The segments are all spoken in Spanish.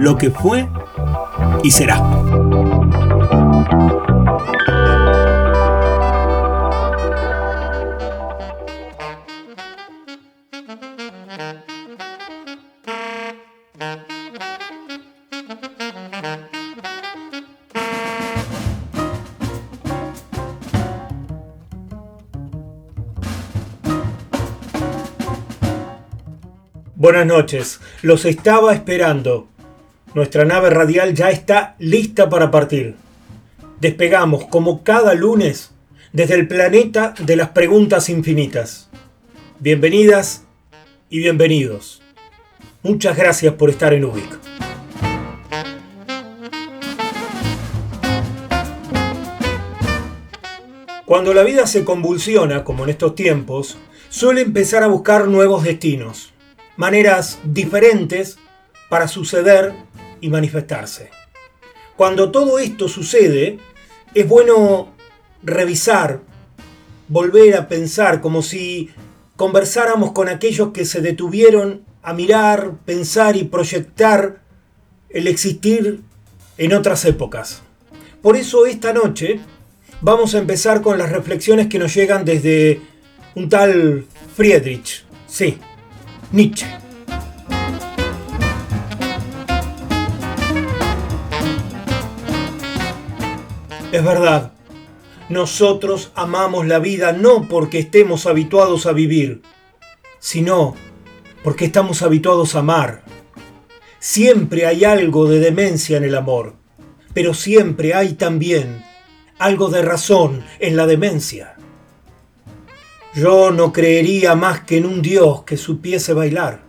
lo que fue y será. Buenas noches, los estaba esperando. Nuestra nave radial ya está lista para partir. Despegamos como cada lunes desde el planeta de las preguntas infinitas. Bienvenidas y bienvenidos. Muchas gracias por estar en Ubic. Cuando la vida se convulsiona, como en estos tiempos, suele empezar a buscar nuevos destinos, maneras diferentes para suceder y manifestarse. Cuando todo esto sucede, es bueno revisar, volver a pensar como si conversáramos con aquellos que se detuvieron a mirar, pensar y proyectar el existir en otras épocas. Por eso esta noche vamos a empezar con las reflexiones que nos llegan desde un tal Friedrich, sí, Nietzsche. Es verdad, nosotros amamos la vida no porque estemos habituados a vivir, sino porque estamos habituados a amar. Siempre hay algo de demencia en el amor, pero siempre hay también algo de razón en la demencia. Yo no creería más que en un Dios que supiese bailar.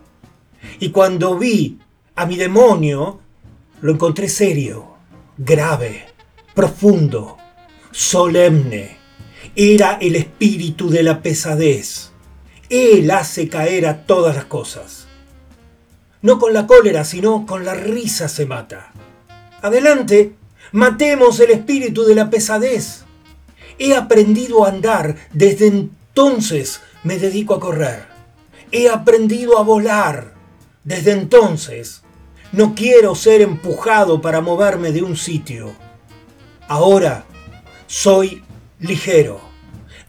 Y cuando vi a mi demonio, lo encontré serio, grave profundo, solemne. Era el espíritu de la pesadez. Él hace caer a todas las cosas. No con la cólera, sino con la risa se mata. Adelante, matemos el espíritu de la pesadez. He aprendido a andar, desde entonces me dedico a correr. He aprendido a volar, desde entonces no quiero ser empujado para moverme de un sitio. Ahora soy ligero.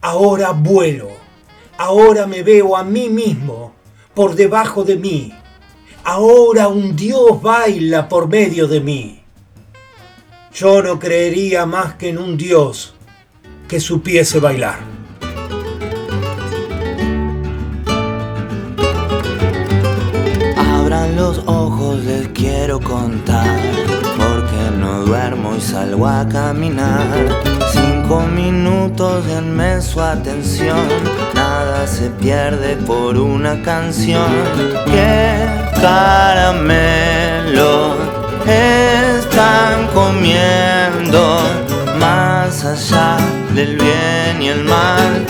Ahora vuelo. Ahora me veo a mí mismo por debajo de mí. Ahora un Dios baila por medio de mí. Yo no creería más que en un Dios que supiese bailar. Abran los ojos, les quiero contar salgo a caminar. Cinco minutos denme su atención. Nada se pierde por una canción. ¿Qué caramelo están comiendo? Más allá del bien y el mal,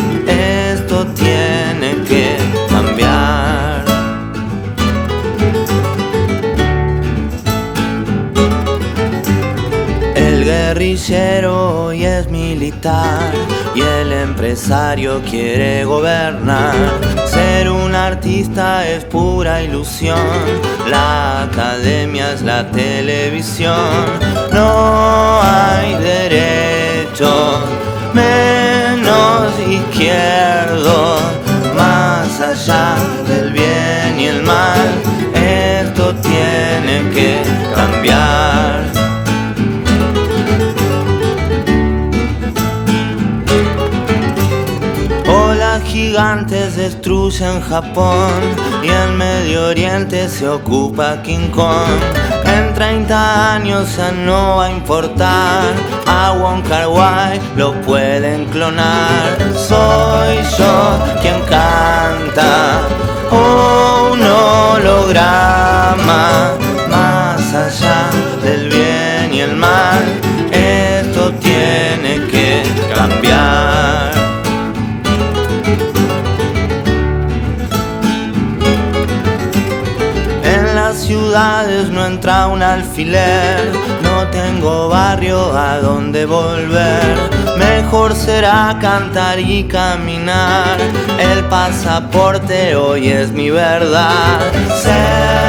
y el empresario quiere gobernar. Ser un artista es pura ilusión, la academia es la televisión. No hay derecho, menos izquierdo, más allá del bien y el mal. Esto tiene que cambiar. Gigantes destruyen Japón y en Medio Oriente se ocupa King Kong. En 30 años ya no va a importar, a Wong Kar Wai lo pueden clonar. Soy yo quien canta, oh, un holograma, no entra un alfiler, no tengo barrio a donde volver. Mejor será cantar y caminar. El pasaporte hoy es mi verdad. Cerca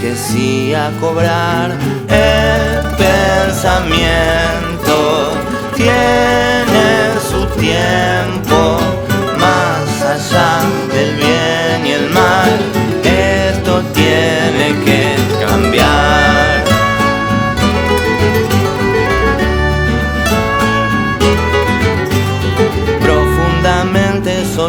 que sí a cobrar. El pensamiento tiene su tiempo,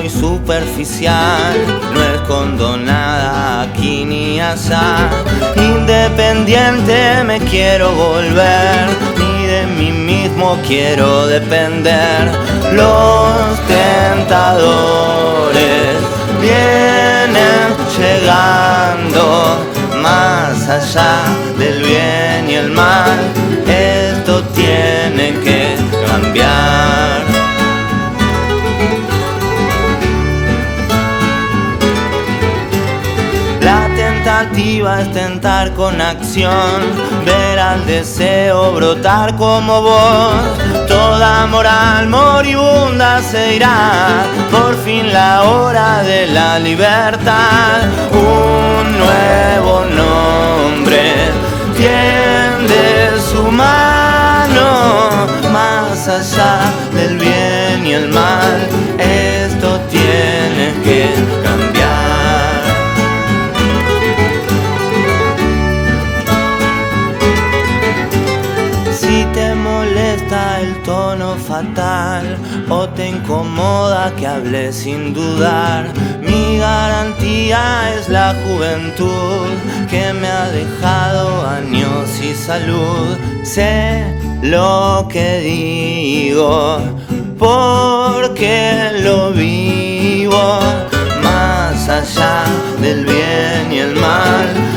Superficial, no escondo nada aquí ni allá. Independiente me quiero volver, ni de mí mismo quiero depender. Los tentadores vienen llegando más allá del bien y el mal. Esto tiene que cambiar. Tentativa es tentar con acción, ver al deseo brotar como vos. Toda moral moribunda se irá, por fin la hora de la libertad. Un nuevo nombre tiende su mano más allá del bien que hable sin dudar, mi garantía es la juventud que me ha dejado años y salud. Sé lo que digo porque lo vivo más allá del bien y el mal.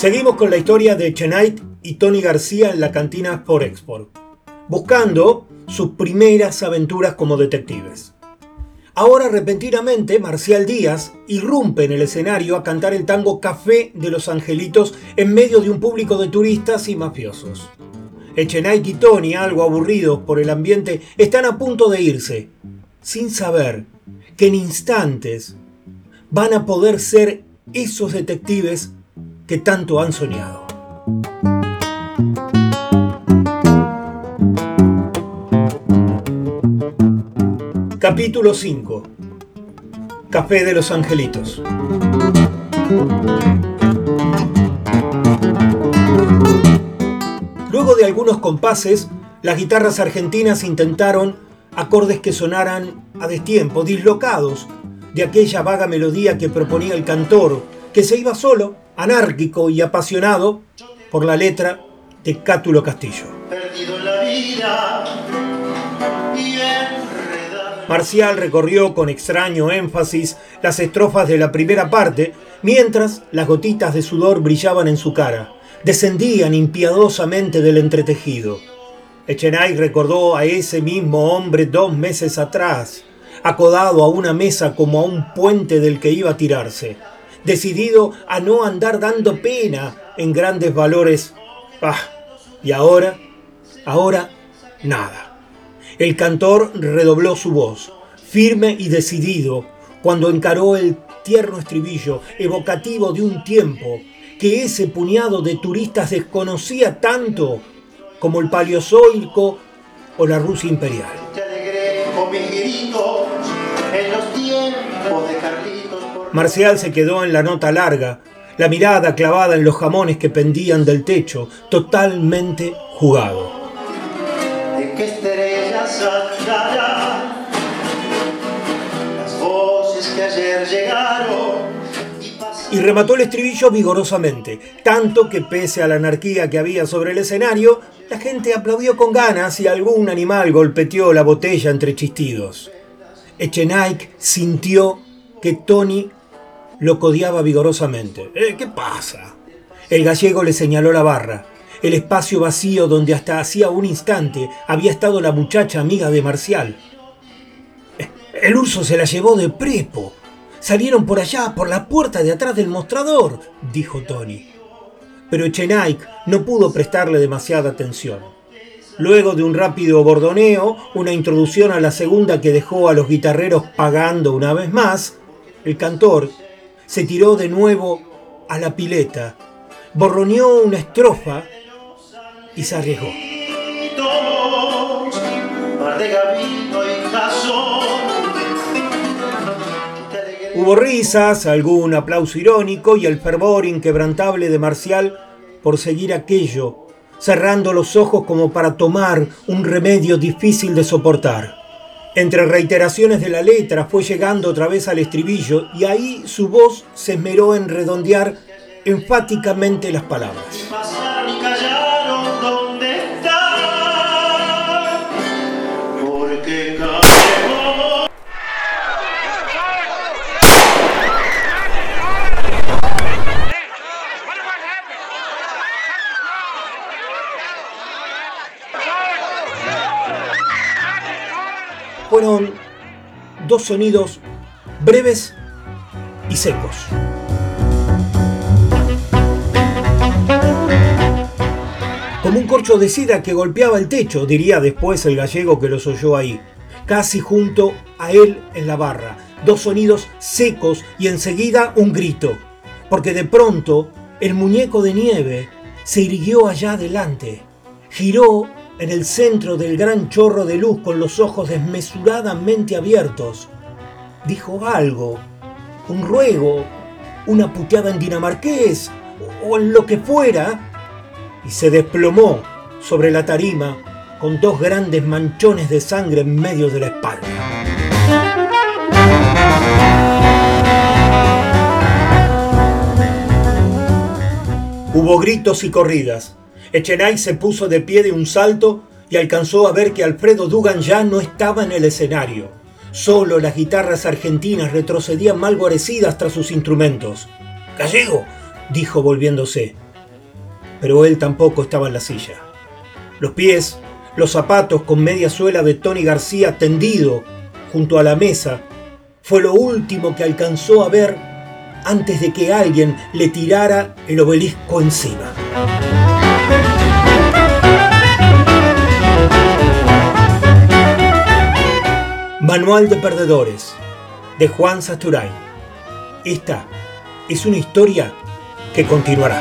Seguimos con la historia de Chenait y Tony García en la cantina por Export, buscando sus primeras aventuras como detectives. Ahora repentinamente Marcial Díaz irrumpe en el escenario a cantar el tango Café de los Angelitos en medio de un público de turistas y mafiosos. Echenait y Tony, algo aburridos por el ambiente, están a punto de irse, sin saber que en instantes van a poder ser esos detectives que tanto han soñado. Capítulo 5 Café de los Angelitos Luego de algunos compases, las guitarras argentinas intentaron acordes que sonaran a destiempo, dislocados de aquella vaga melodía que proponía el cantor, que se iba solo, anárquico y apasionado por la letra de Cátulo Castillo. Marcial recorrió con extraño énfasis las estrofas de la primera parte, mientras las gotitas de sudor brillaban en su cara, descendían impiadosamente del entretejido. Echenay recordó a ese mismo hombre dos meses atrás, acodado a una mesa como a un puente del que iba a tirarse, decidido a no andar dando pena en grandes valores. Ah, y ahora, ahora, nada. El cantor redobló su voz, firme y decidido, cuando encaró el tierno estribillo evocativo de un tiempo que ese puñado de turistas desconocía tanto como el paleozoico o la Rusia imperial. Marcial se quedó en la nota larga, la mirada clavada en los jamones que pendían del techo, totalmente jugado. y remató el estribillo vigorosamente, tanto que pese a la anarquía que había sobre el escenario, la gente aplaudió con ganas y algún animal golpeteó la botella entre chistidos. Echenike sintió que Tony lo codiaba vigorosamente. Eh, ¿Qué pasa? El gallego le señaló la barra, el espacio vacío donde hasta hacía un instante había estado la muchacha amiga de Marcial. El urso se la llevó de prepo. Salieron por allá, por la puerta de atrás del mostrador, dijo Tony. Pero Echenike no pudo prestarle demasiada atención. Luego de un rápido bordoneo, una introducción a la segunda que dejó a los guitarreros pagando una vez más, el cantor se tiró de nuevo a la pileta, borroneó una estrofa y se arriesgó. Hubo risas, algún aplauso irónico y el fervor inquebrantable de Marcial por seguir aquello, cerrando los ojos como para tomar un remedio difícil de soportar. Entre reiteraciones de la letra fue llegando otra vez al estribillo y ahí su voz se esmeró en redondear enfáticamente las palabras. Dos sonidos breves y secos. Como un corcho de sida que golpeaba el techo, diría después el gallego que los oyó ahí, casi junto a él en la barra. Dos sonidos secos y enseguida un grito, porque de pronto el muñeco de nieve se irguió allá adelante, giró en el centro del gran chorro de luz con los ojos desmesuradamente abiertos, dijo algo, un ruego, una puteada en dinamarqués o en lo que fuera, y se desplomó sobre la tarima con dos grandes manchones de sangre en medio de la espalda. Hubo gritos y corridas. Echenay se puso de pie de un salto y alcanzó a ver que Alfredo Dugan ya no estaba en el escenario. Solo las guitarras argentinas retrocedían mal guarecidas tras sus instrumentos. Gallego, dijo volviéndose. Pero él tampoco estaba en la silla. Los pies, los zapatos con media suela de Tony García tendido junto a la mesa, fue lo último que alcanzó a ver antes de que alguien le tirara el obelisco encima. Manual de Perdedores de Juan Sasturain. Esta es una historia que continuará.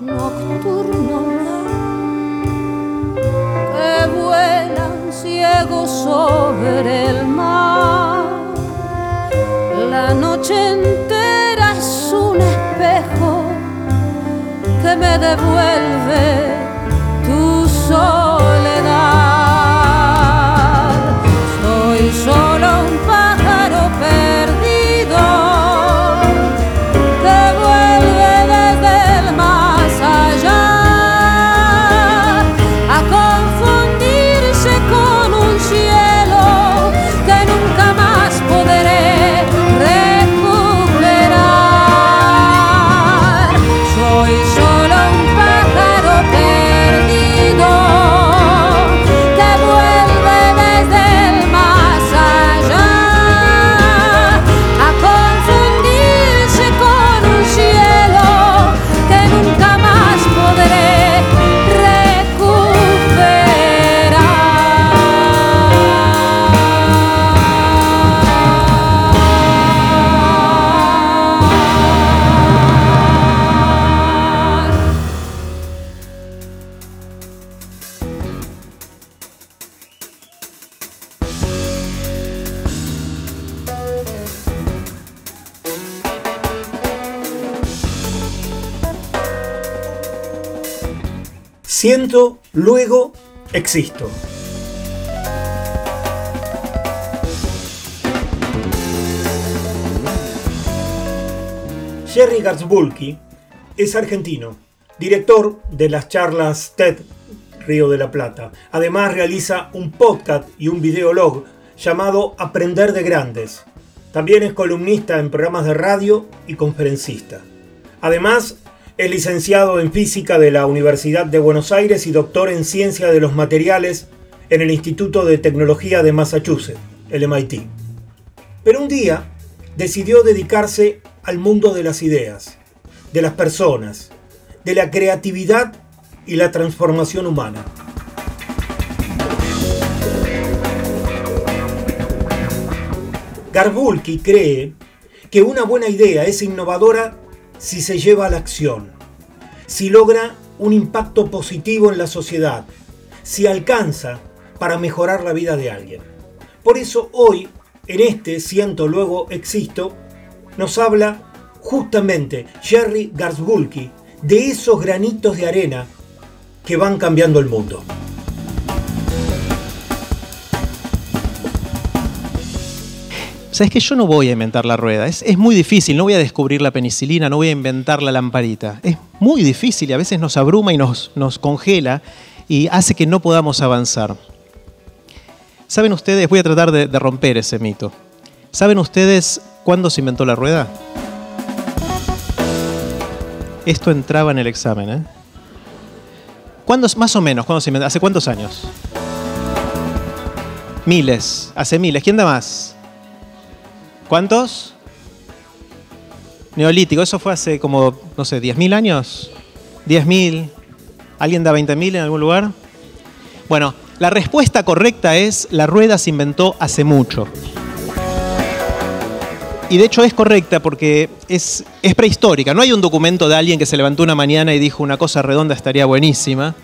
Nocturnos que vuelan ciegos sobre el mar. La noche entera es un espejo que me devuelve Luego existo. Jerry Garzbulki es argentino, director de las charlas TED Río de la Plata. Además realiza un podcast y un videolog llamado Aprender de Grandes. También es columnista en programas de radio y conferencista. Además, es licenciado en Física de la Universidad de Buenos Aires y doctor en Ciencia de los Materiales en el Instituto de Tecnología de Massachusetts, el MIT. Pero un día decidió dedicarse al mundo de las ideas, de las personas, de la creatividad y la transformación humana. Garbulki cree que una buena idea es innovadora si se lleva a la acción, si logra un impacto positivo en la sociedad, si alcanza para mejorar la vida de alguien. Por eso hoy, en este Siento Luego Existo, nos habla justamente Jerry Garzbulki de esos granitos de arena que van cambiando el mundo. ¿Sabes que yo no voy a inventar la rueda? Es, es, muy difícil, no voy a descubrir la penicilina, no voy a inventar la lamparita. Es muy difícil y a veces nos abruma y nos, nos congela y hace que no podamos avanzar. ¿Saben ustedes? Voy a tratar de, romper ese mito. ¿Saben ustedes cuándo se inventó la rueda? Esto entraba en el examen, ¿eh? ¿Cuándo, más o menos, ¿cuándo se inventó? ¿Hace cuántos años? Miles, hace miles. ¿Quién da más? ¿Cuántos? Neolítico, eso fue hace como, no sé, 10.000 años. 10.000. ¿Alguien da 20.000 en algún lugar? Bueno, la respuesta correcta es la rueda se inventó hace mucho. Y de hecho es correcta porque es, prehistórica. No hay un documento de alguien que se levantó una mañana y dijo una cosa redonda estaría buenísima.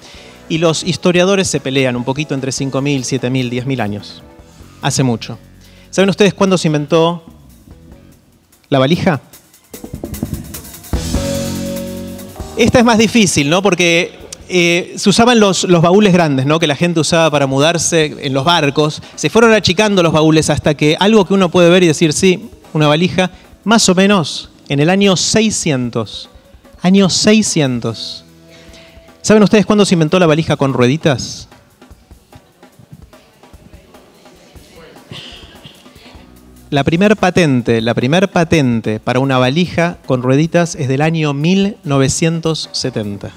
Y los historiadores se pelean un poquito entre 5.000, 7.000, 10.000 años. Hace mucho. ¿Saben ustedes cuándo se inventó la valija? Esta es más difícil, ¿no? Porque eh, se usaban los, los, baúles grandes, ¿no? Que la gente usaba para mudarse en los barcos. Se fueron achicando los baúles hasta que algo que uno puede ver y decir, sí, una valija, más o menos en el año 600. Año 600. ¿Saben ustedes cuándo se inventó la valija con rueditas? La primer patente, la primer patente para una valija con rueditas es del año 1970.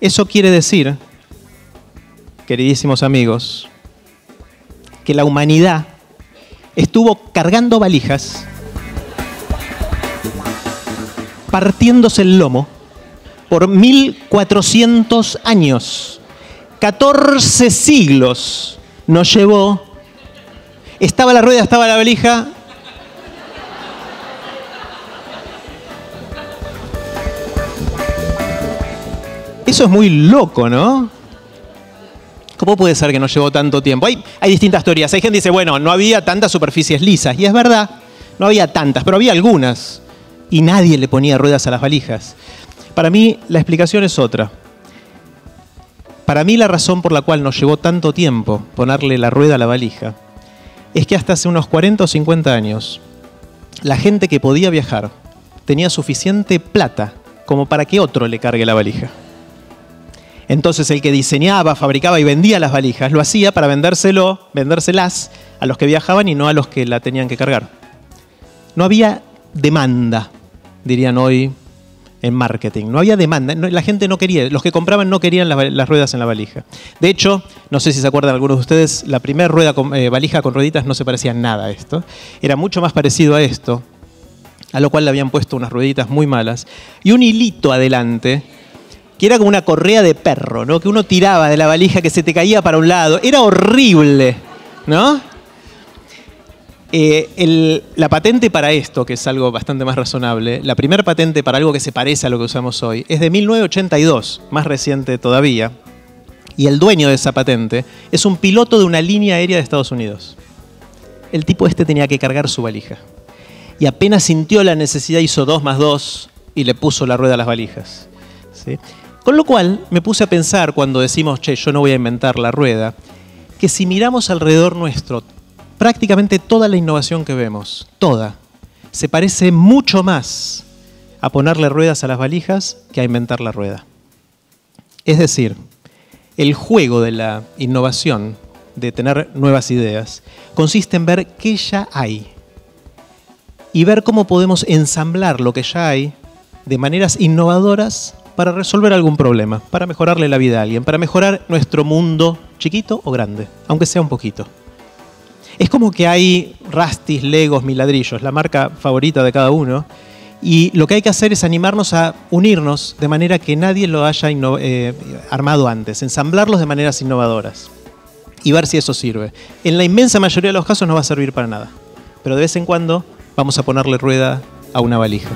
Eso quiere decir, queridísimos amigos, que la humanidad estuvo cargando valijas, partiéndose el lomo por 1400 años. 14 siglos nos llevó. Estaba la rueda, estaba la valija. Eso es muy loco, ¿no? ¿Cómo puede ser que no llevó tanto tiempo? Hay, hay, distintas teorías. Hay gente que dice, bueno, no había tantas superficies lisas. Y es verdad, no había tantas, pero había algunas. Y nadie le ponía ruedas a las valijas. Para mí la explicación es otra. Para mí la razón por la cual nos llevó tanto tiempo ponerle la rueda a la valija es que hasta hace unos 40 o 50 años la gente que podía viajar tenía suficiente plata como para que otro le cargue la valija. Entonces el que diseñaba, fabricaba y vendía las valijas lo hacía para vendérselo, vendérselas a los que viajaban y no a los que la tenían que cargar. No había demanda, dirían hoy en marketing. No había demanda, la gente no quería, los que compraban no querían las, ruedas en la valija. De hecho, no sé si se acuerdan algunos de ustedes, la primera rueda con, eh, valija con rueditas no se parecía nada a esto. Era mucho más parecido a esto, a lo cual le habían puesto unas rueditas muy malas y un hilito adelante que era como una correa de perro, ¿no? Que uno tiraba de la valija que se te caía para un lado. Era horrible, ¿no? Eh, la patente para esto, que es algo bastante más razonable, la primera patente para algo que se parece a lo que usamos hoy, es de 1982, más reciente todavía. Y el dueño de esa patente es un piloto de una línea aérea de Estados Unidos. El tipo este tenía que cargar su valija. Y apenas sintió la necesidad, hizo dos más dos y le puso la rueda a las valijas. ¿sí? Con lo cual me puse a pensar cuando decimos, che, yo no voy a inventar la rueda, que si miramos alrededor nuestro, prácticamente toda la innovación que vemos, toda, se parece mucho más a ponerle ruedas a las valijas que a inventar la rueda. Es decir, el juego de la innovación, de tener nuevas ideas, consiste en ver qué ya hay y ver cómo podemos ensamblar lo que ya hay de maneras innovadoras para resolver algún problema, para mejorarle la vida a alguien, para mejorar nuestro mundo, chiquito o grande, aunque sea un poquito. Es como que hay rastis, legos, miladrillos, la marca favorita de cada uno, y lo que hay que hacer es animarnos a unirnos de manera que nadie lo haya eh, armado antes, ensamblarlos de maneras innovadoras y ver si eso sirve. En la inmensa mayoría de los casos no va a servir para nada, pero de vez en cuando vamos a ponerle rueda a una valija.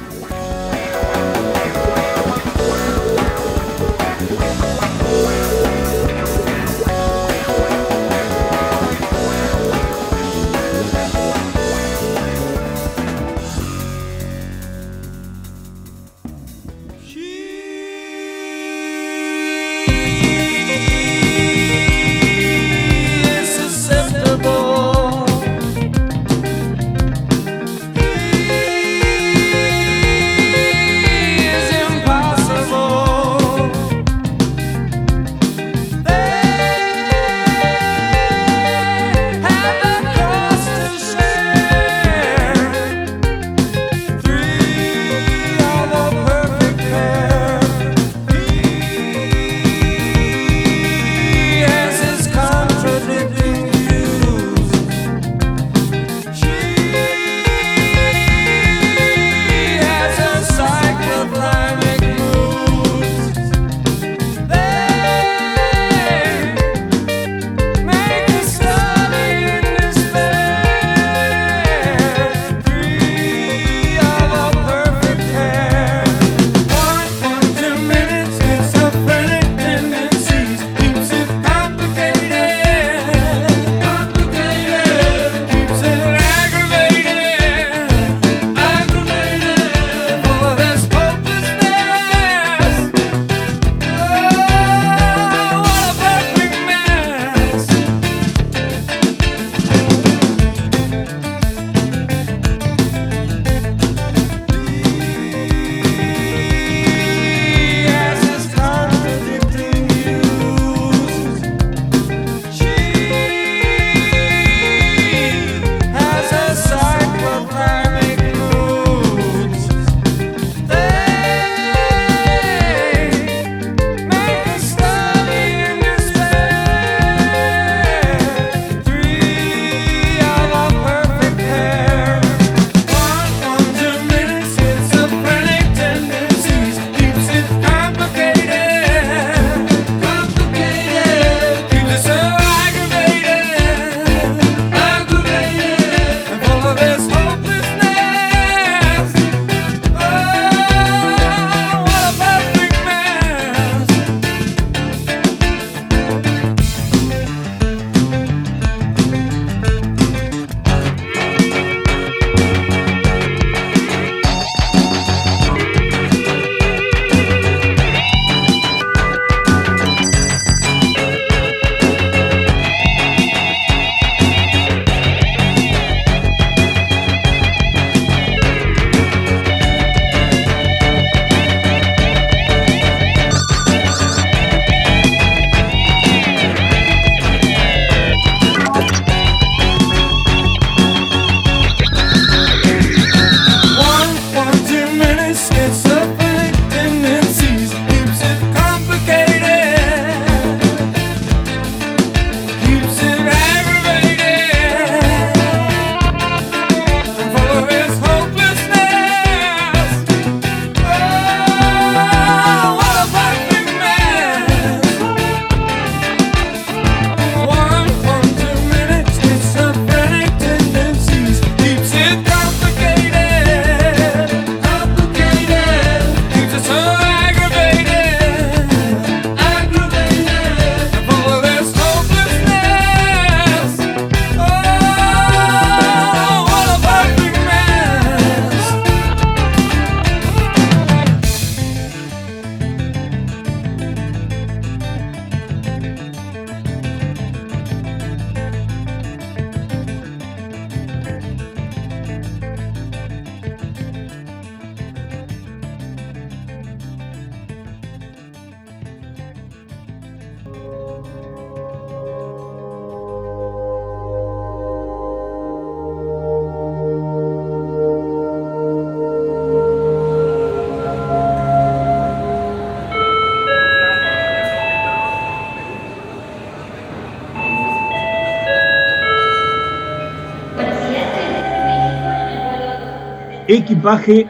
Equipaje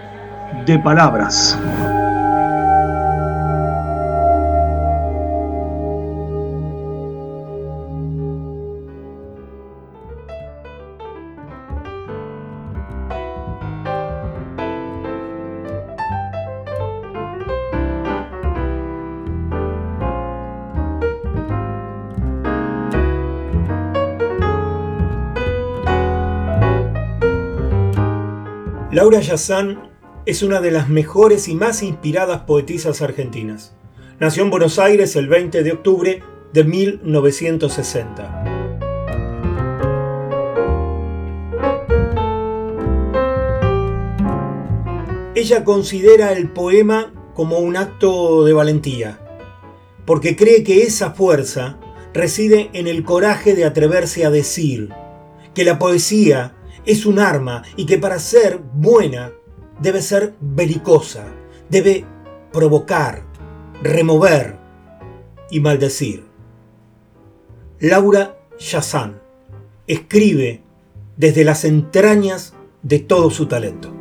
de palabras. Es una de las mejores y más inspiradas poetisas argentinas. Nació en Buenos Aires el 20 de octubre de 1960. Ella considera el poema como un acto de valentía, porque cree que esa fuerza reside en el coraje de atreverse a decir, que la poesía es un arma y que para ser buena debe ser belicosa, debe provocar, remover y maldecir. Laura Chazán escribe desde las entrañas de todo su talento.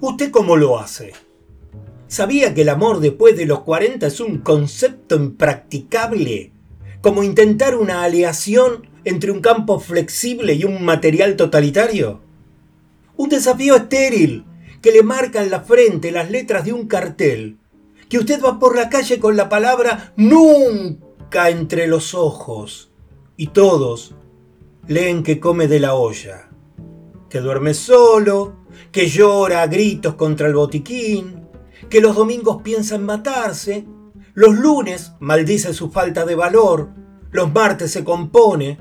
¿Usted cómo lo hace? ¿Sabía que el amor después de los 40 es un concepto impracticable? Como intentar una aleación entre un campo flexible y un material totalitario. Un desafío estéril que le marca en la frente las letras de un cartel. Que usted va por la calle con la palabra nunca entre los ojos. Y todos leen que come de la olla. Que duerme solo, que llora a gritos contra el botiquín, que los domingos piensa en matarse, los lunes maldice su falta de valor, los martes se compone,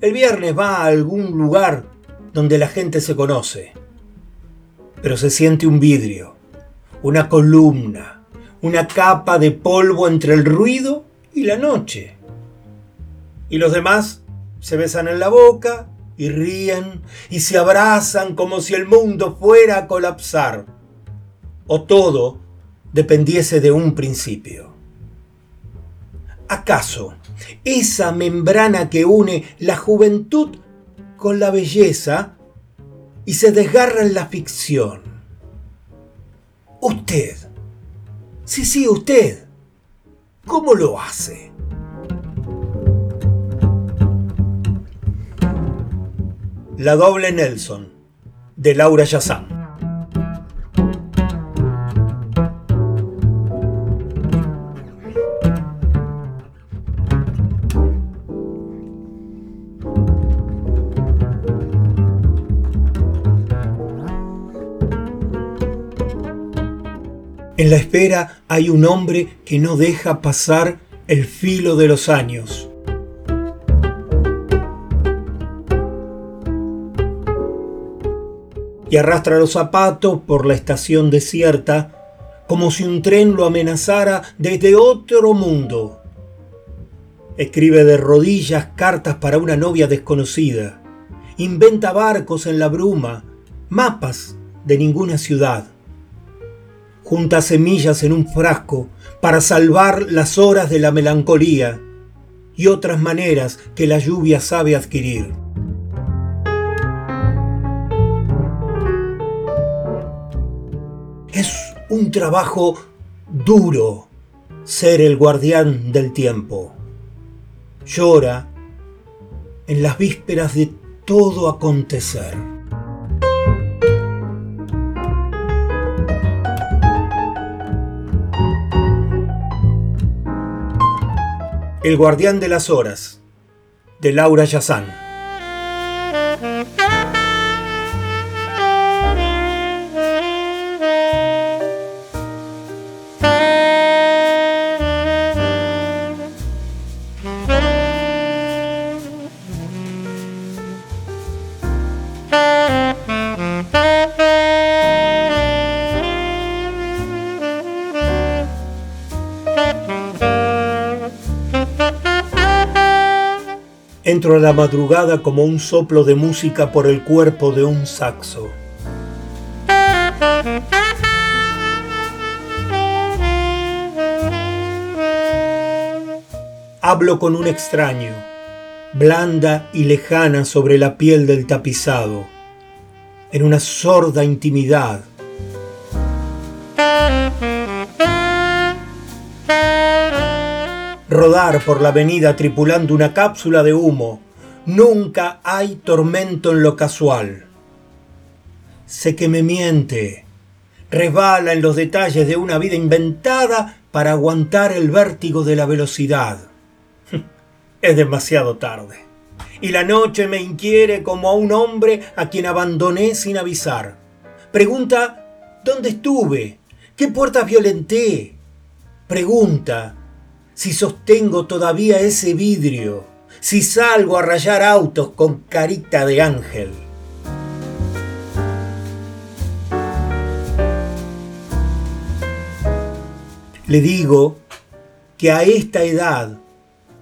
el viernes va a algún lugar donde la gente se conoce, pero se siente un vidrio, una columna, una capa de polvo entre el ruido y la noche. Y los demás se besan en la boca y ríen y se abrazan como si el mundo fuera a colapsar o todo dependiese de un principio. ¿Acaso esa membrana que une la juventud con la belleza y se desgarra en la ficción? Usted, sí, sí, usted, ¿cómo lo hace? La doble Nelson, de Laura Yazán. En la espera hay un hombre que no deja pasar el filo de los años. Y arrastra los zapatos por la estación desierta como si un tren lo amenazara desde otro mundo. Escribe de rodillas cartas para una novia desconocida. Inventa barcos en la bruma, mapas de ninguna ciudad junta semillas en un frasco para salvar las horas de la melancolía y otras maneras que la lluvia sabe adquirir. Es un trabajo duro ser el guardián del tiempo. Llora en las vísperas de todo acontecer. El guardián de las horas, de Laura Yazán. A la madrugada como un soplo de música por el cuerpo de un saxo. Hablo con un extraño, blanda y lejana sobre la piel del tapizado, en una sorda intimidad. Rodar por la avenida tripulando una cápsula de humo. Nunca hay tormento en lo casual. Sé que me miente. Resbala en los detalles de una vida inventada para aguantar el vértigo de la velocidad. Es demasiado tarde. Y la noche me inquiere como a un hombre a quien abandoné sin avisar. Pregunta, ¿dónde estuve? ¿Qué puertas violenté? Pregunta, si sostengo todavía ese vidrio, si salgo a rayar autos con carita de ángel. Le digo que a esta edad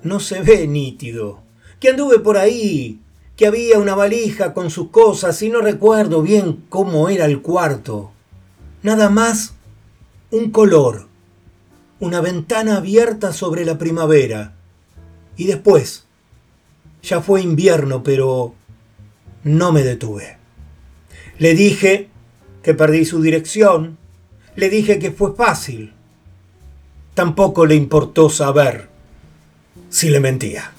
no se ve nítido, que anduve por ahí, que había una valija con sus cosas y no recuerdo bien cómo era el cuarto. Nada más un color, una ventana abierta sobre la primavera. Y después, ya fue invierno, pero no me detuve. Le dije que perdí su dirección, le dije que fue fácil, tampoco le importó saber si le mentía.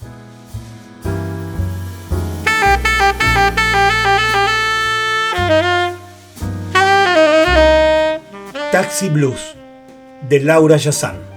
Taxi Blues de Laura Yazán.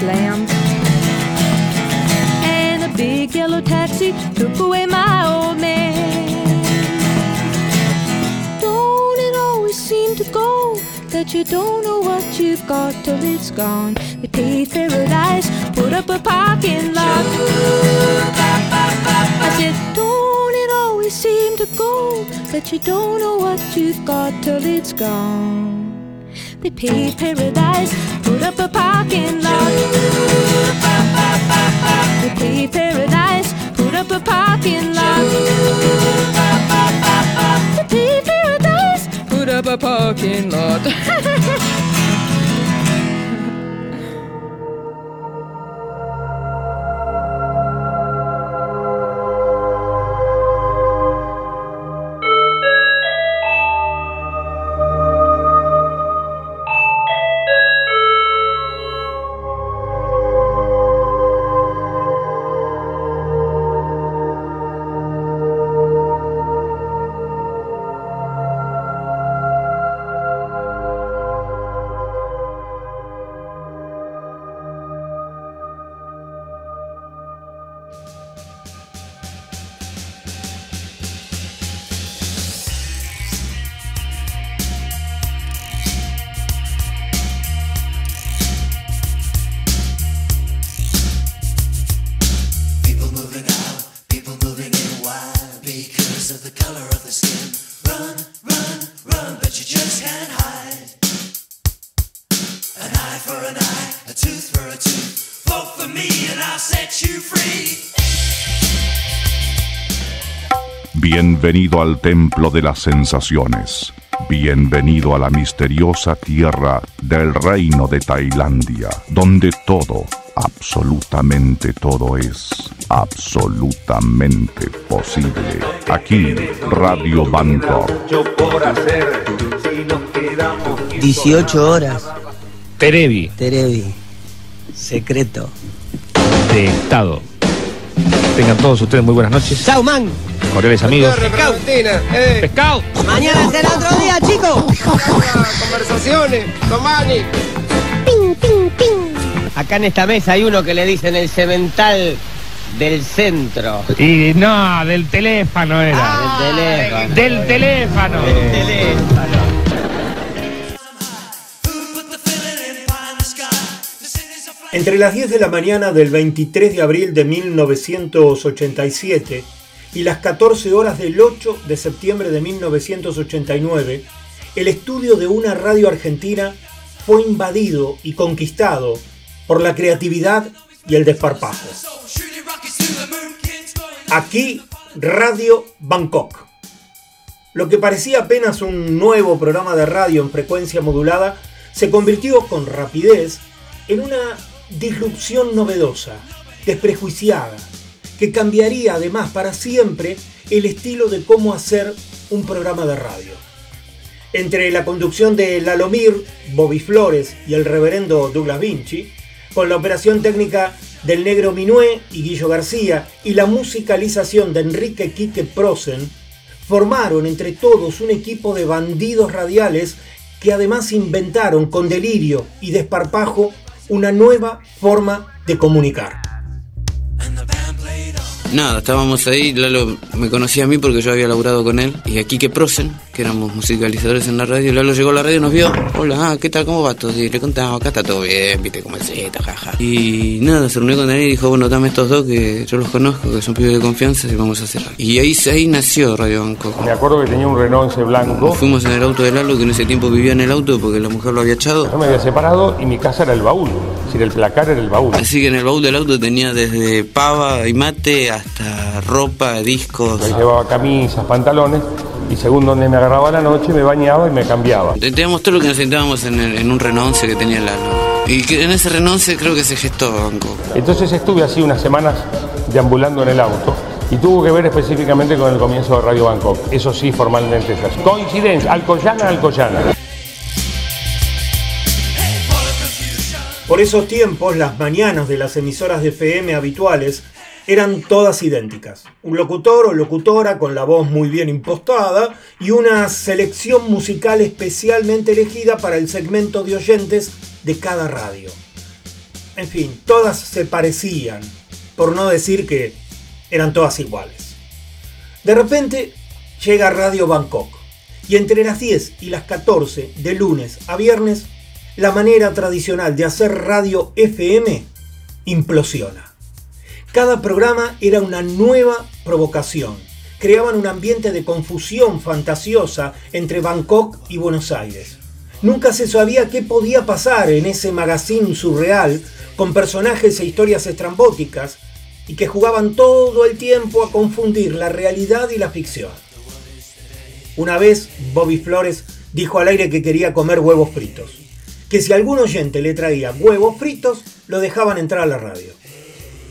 Slam. And a big yellow taxi took away my old man. Don't it always seem to go that you don't know what you've got till it's gone? They paved paradise, put up a parking lot. I said, don't it always seem to go that you don't know what you've got till it's gone? They paved paradise, put up a parking lot. They paved paradise, put up a parking lot. They paved paradise, put up a parking lot. Bienvenido al templo de las sensaciones. Bienvenido a la misteriosa tierra del reino de Tailandia, donde todo, absolutamente todo es absolutamente posible. Aquí, Radio Bangkok. 18 horas. Terebi. Terebi. Secreto. De Estado. Tengan todos ustedes muy buenas noches. Chao, man. Cordiales amigos. Pescado. Eh. Pescado. Mañana será otro día, chicos. Conversaciones, Tomani. Ping, ping, ping. Acá en esta mesa hay uno que le dicen el cemental del centro. Y no, del teléfono era. Ah, del teléfono. Del teléfono. Del teléfono. Entre las 10 de la mañana del 23 de abril de 1987 y las 14 horas del 8 de septiembre de 1989, el estudio de una radio argentina fue invadido y conquistado por la creatividad y el desparpajo. Aquí, Radio Bangkok. Lo que parecía apenas un nuevo programa de radio en frecuencia modulada se convirtió con rapidez en una disrupción novedosa, desprejuiciada, que cambiaría además para siempre el estilo de cómo hacer un programa de radio. Entre la conducción de Lalomir, Bobby Flores y el reverendo Douglas Vinci, con la operación técnica del negro Minué y Guillo García y la musicalización de Enrique Quique Prosen, formaron entre todos un equipo de bandidos radiales que además inventaron con delirio y desparpajo una nueva forma de comunicar. Nada, estábamos ahí, Lalo me conocía a mí porque yo había laburado con él y aquí que Prosen, que éramos musicalizadores en la radio, Lalo llegó a la radio y nos vio, hola, ah, ¿qué tal? ¿Cómo va todo? Y le contamos, acá está todo bien, viste cómo es Z, jaja. Y nada, se reunió con él y dijo, bueno, dame estos dos que yo los conozco, que son pibes de confianza y vamos a hacer algo. Y ahí, ahí nació Radio Bangkok. Me acuerdo que tenía un Renault ese blanco. Nos fuimos en el auto de Lalo, que en ese tiempo vivía en el auto porque la mujer lo había echado. Yo me había separado y mi casa era el baúl, es decir, el placar era el baúl. Así que en el baúl del auto tenía desde pava y mate hasta ropa, discos. Me llevaba camisas, pantalones y según donde me agarraba la noche me bañaba y me cambiaba. Teníamos todo lo que nos sentábamos en, el- en un Renault 11 que tenía Lalo. Y que en ese Renault 11 creo que se gestó Bangkok. Entonces estuve así unas semanas deambulando en el auto y tuvo que ver específicamente con el comienzo de Radio Bangkok. Eso sí, formalmente es así. Coincidencia, Alcoyana, Alcoyana. Por esos tiempos, las mañanas de las emisoras de FM habituales eran todas idénticas. Un locutor o locutora con la voz muy bien impostada y una selección musical especialmente elegida para el segmento de oyentes de cada radio. En fin, todas se parecían, por no decir que eran todas iguales. De repente llega Radio Bangkok y entre las 10 y las 14 de lunes a viernes la manera tradicional de hacer radio FM implosiona. Cada programa era una nueva provocación. Creaban un ambiente de confusión fantasiosa entre Bangkok y Buenos Aires. Nunca se sabía qué podía pasar en ese magazine surreal con personajes e historias estrambóticas y que jugaban todo el tiempo a confundir la realidad y la ficción. Una vez Bobby Flores dijo al aire que quería comer huevos fritos. Que si algún oyente le traía huevos fritos, lo dejaban entrar a la radio.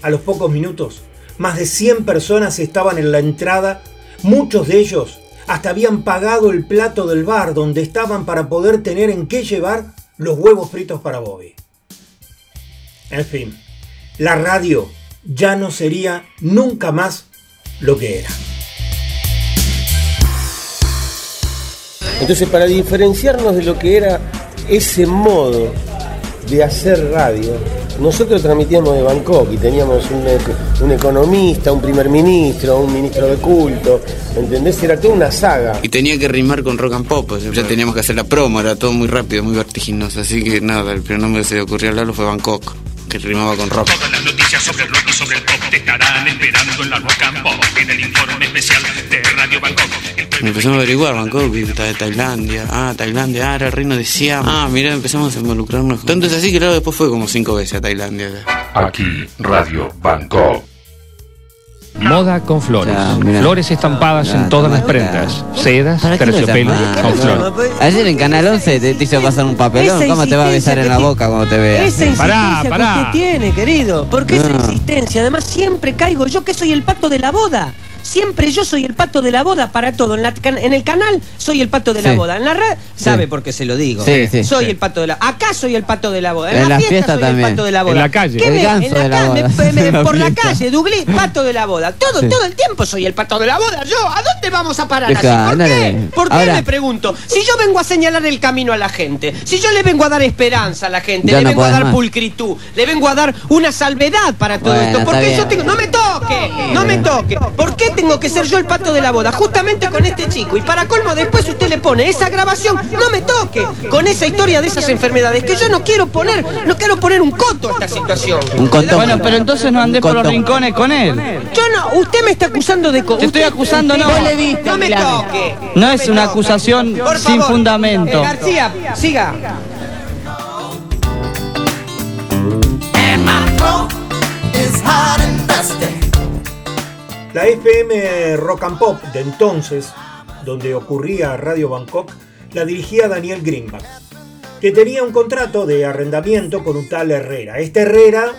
A los pocos minutos, más de 100 personas estaban en la entrada, muchos de ellos hasta habían pagado el plato del bar donde estaban para poder tener en qué llevar los huevos fritos para Bobby. En fin, la radio ya no sería nunca más lo que era. Entonces, para diferenciarnos de lo que era ese modo de hacer radio, nosotros transmitíamos de Bangkok y teníamos un, un, economista, un primer ministro, un ministro de culto, ¿entendés? Era toda una saga. Y tenía que rimar con rock and pop, o sea, ya teníamos que hacer la promo, era todo muy rápido, muy vertiginoso, así que nada, el primer nombre que se le ocurrió hablarlo fue Bangkok, que rimaba con rock. Todas las noticias sobre el rock y sobre el pop te estarán esperando en la rock and pop, en el informe especial de Radio Bangkok. Empezamos a averiguar Bangkok, de Tailandia, ah, Tailandia, ah, era el reino de Siam, ah, mira, empezamos a involucrarnos. Tanto es así que luego después fue como cinco veces a Tailandia. Aquí, Radio Bangkok. Moda con flores. flores estampadas en todas las prendas. Sedas, terciopelo, con flores. Ayer en Canal 11 te, te hizo pasar un papelón. ¿Cómo te va a besar en la boca cuando te vea? Esa insistencia que usted tiene, querido. Porque esa insistencia, además siempre caigo yo que soy el pacto de la boda. Siempre yo soy el pato de la boda para todo. En, la, en el canal soy el pato de la Sí. boda. En la red, Sí. sabe por qué se lo digo. Sí, sí, soy sí. el pato de la Acá soy el pato de la boda. En, En la, la fiesta, fiesta soy también. el pato de la boda. En la calle. ¿Qué El me- ganso en la de la calle, boda. me- me- En la por la fiesta. calle, Douglas, pato de la boda. Todo, Sí. todo el tiempo soy el pato de la boda. Yo, ¿a dónde vamos a parar así? ¿Por qué? ¿Por qué Ahora- me pregunto? Si yo vengo a señalar el camino a la gente, si yo le vengo a dar esperanza a la gente, Ya le no vengo a podés dar más. pulcritud, le vengo a dar una salvedad para todo Bueno, esto, está porque yo bien. tengo. ¡No me toque! ¡No me toque! ¿Por qué tengo que ser yo el pato de la boda? Justamente con este chico. Y para colmo, después usted le pone esa grabación, no me toque, con esa historia de esas enfermedades, que yo no quiero poner, no quiero poner un coto a esta situación. Bueno, pero entonces no andé por los rincones con él. Yo no, usted me está acusando de Te estoy acusando, no. Vos le viste, no me toque. No es una acusación Por sin fundamento. Eh, García, siga. La FM Rock and Pop de entonces, donde ocurría Radio Bangkok, la dirigía Daniel Greenback, que tenía un contrato de arrendamiento con un tal Herrera. Este Herrera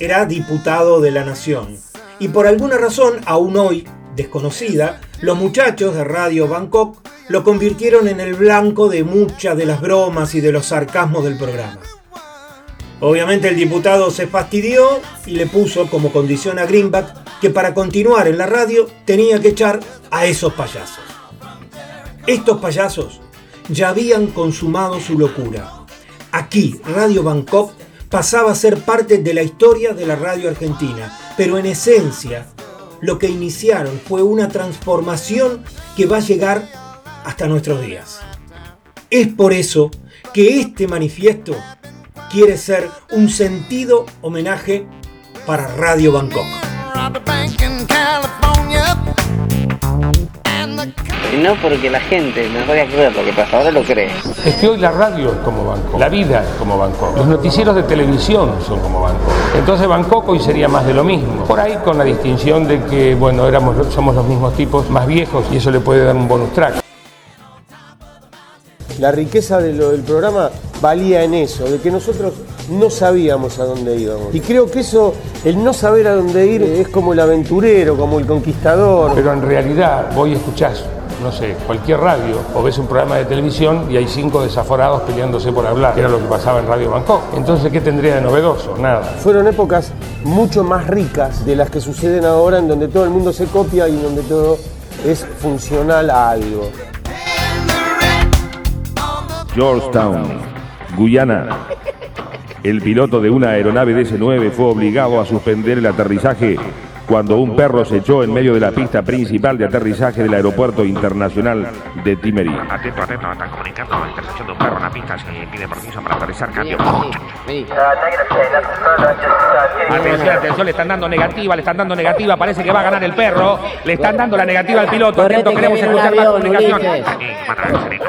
era diputado de la Nación y por alguna razón, aún hoy desconocida, los muchachos de Radio Bangkok lo convirtieron en el blanco de muchas de las bromas y de los sarcasmos del programa. Obviamente el diputado se fastidió y le puso como condición a Greenback que para continuar en la radio tenía que echar a esos payasos. Estos payasos ya habían consumado su locura. Aquí, Radio Bangkok pasaba a ser parte de la historia de la radio argentina, pero en esencia lo que iniciaron fue una transformación que va a llegar hasta nuestros días. Es por eso que este manifiesto quiere ser un sentido homenaje para Radio Bangkok. No porque la gente no podía creer lo que pasa, ahora lo cree. Es que hoy la radio es como Bangkok, la vida es como Bangkok, los noticieros de televisión son como Bangkok. Entonces Bangkok hoy sería más de lo mismo. Por ahí con la distinción de que, bueno, éramos, somos los mismos tipos más viejos y eso le puede dar un bonus track. La riqueza de lo del programa valía en eso, de que nosotros no sabíamos a dónde íbamos. Y creo que eso, el no saber a dónde ir, es como el aventurero, como el conquistador. Pero en realidad vos y escuchás, no sé, cualquier radio o ves un programa de televisión y hay cinco desaforados peleándose por hablar, que era lo que pasaba en Radio Bangkok. Entonces, ¿qué tendría de novedoso? Nada. Fueron épocas mucho más ricas de las que suceden ahora, en donde todo el mundo se copia y en donde todo es funcional a algo. Georgetown, Guyana. El piloto de una aeronave DC-9 fue obligado a suspender el aterrizaje cuando un perro se echó en medio de la pista principal de aterrizaje del aeropuerto internacional de Timerí. Atento, atento, están comunicando la intersección de un perro en la pista, se pide permiso para aterrizar, cambio. Atención, atención, le están dando negativa, le están dando negativa, parece que va a ganar el perro, le están dando la negativa al piloto, atento, queremos escuchar la comunicación.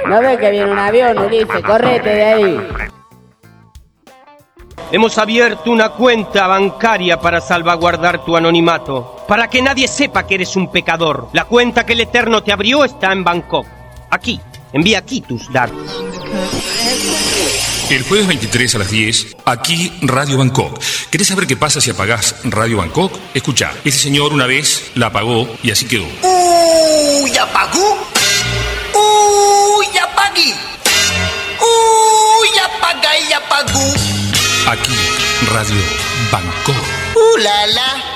¿No ves que viene un avión, Ulises? Correte de ahí. Hemos abierto una cuenta bancaria para salvaguardar tu anonimato, para que nadie sepa que eres un pecador. La cuenta que el Eterno te abrió está en Bangkok, aquí, Envía aquí tus datos. El jueves 23 a las 10, aquí Radio Bangkok. ¿Querés saber qué pasa si apagás Radio Bangkok? Escucha, ese señor una vez la apagó y así quedó. ¡Uy, apagó! ¡Uy, apagué! ¡Uy, apaga y apagó! Aquí, Radio Bangkok. ¡Uh!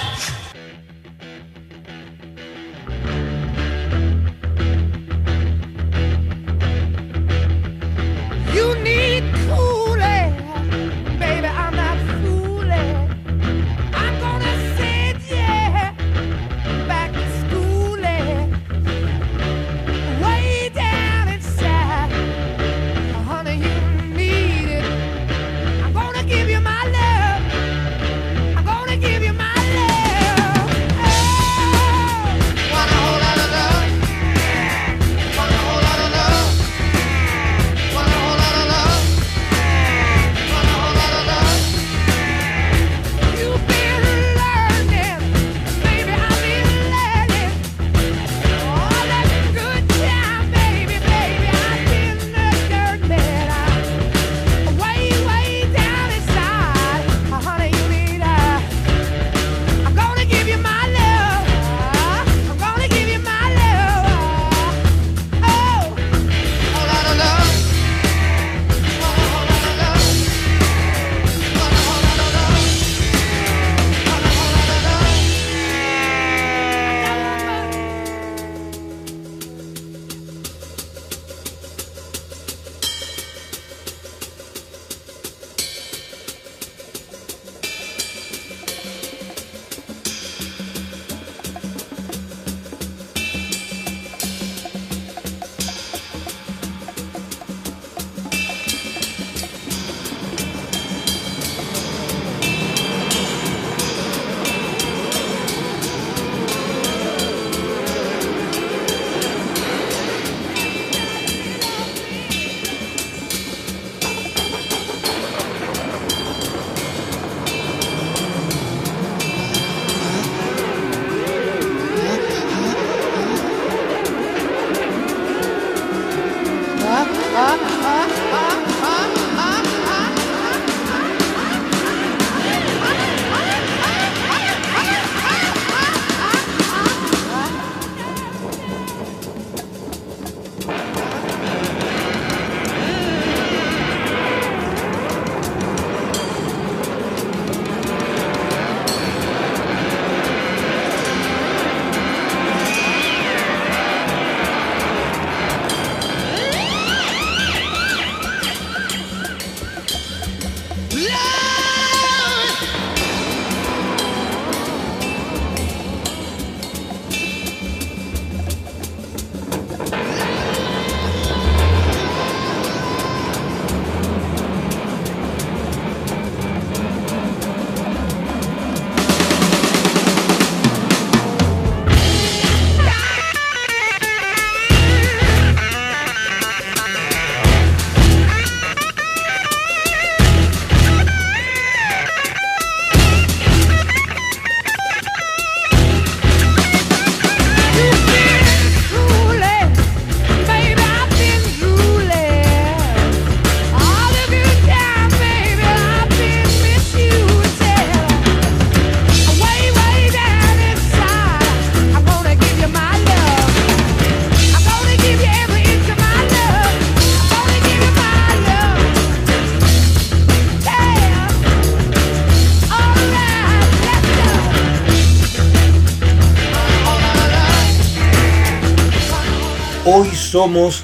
Somos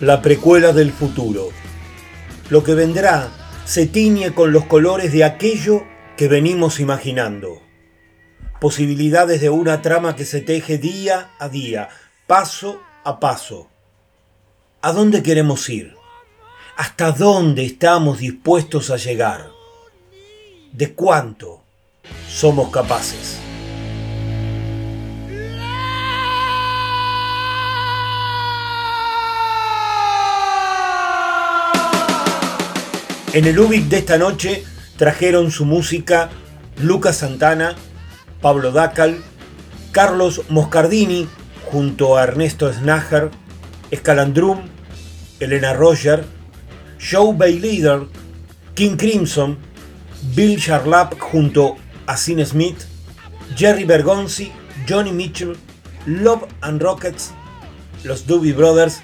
la precuela del futuro. Lo que vendrá se tiñe con los colores de aquello que venimos imaginando. Posibilidades de una trama que se teje día a día, paso a paso. ¿A dónde queremos ir? ¿Hasta dónde estamos dispuestos a llegar? ¿De cuánto somos capaces? En el Ubik de esta noche trajeron su música Lucas Santana, Pablo Dacal, Carlos Moscardini junto a Ernesto Snager, Escalandrum, Elena Roger, Joe Leader, King Crimson, Bill Charlap junto a Sin Smith, Jerry Bergonzi, Johnny Mitchell, Love and Rockets, los Doobie Brothers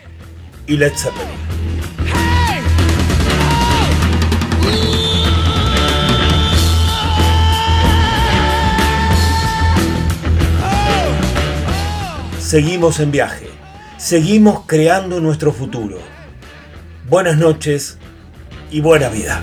y Led Zeppelin. Seguimos en viaje, seguimos creando nuestro futuro. Buenas noches y buena vida.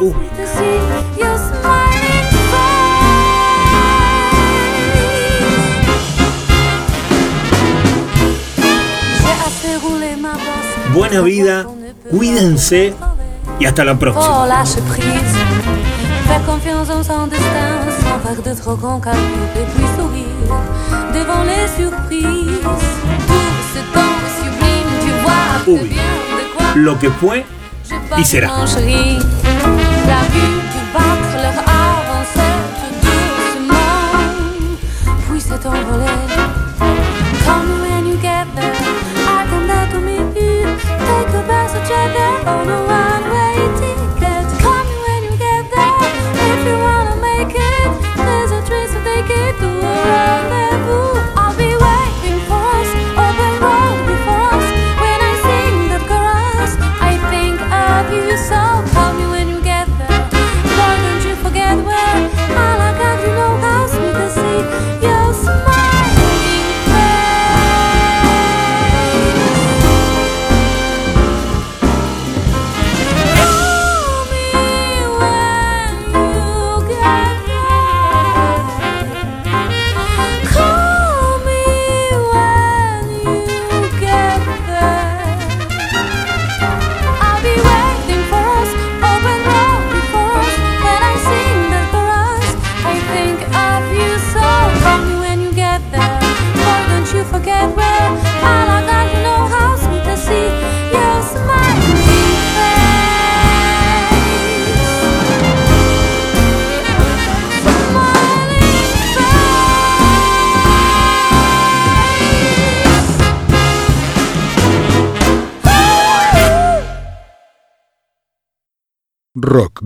Ubik. Buena vida, cuídense y hasta la próxima. Oh, lâche prise. Fais confiance en son destin, sans faire de trop grands calculs et puis sourire devant les surprises. Tout ce temps sublime, tu vois que Ubik. bien de quoi Lo que fue y será.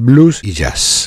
Blues y jazz.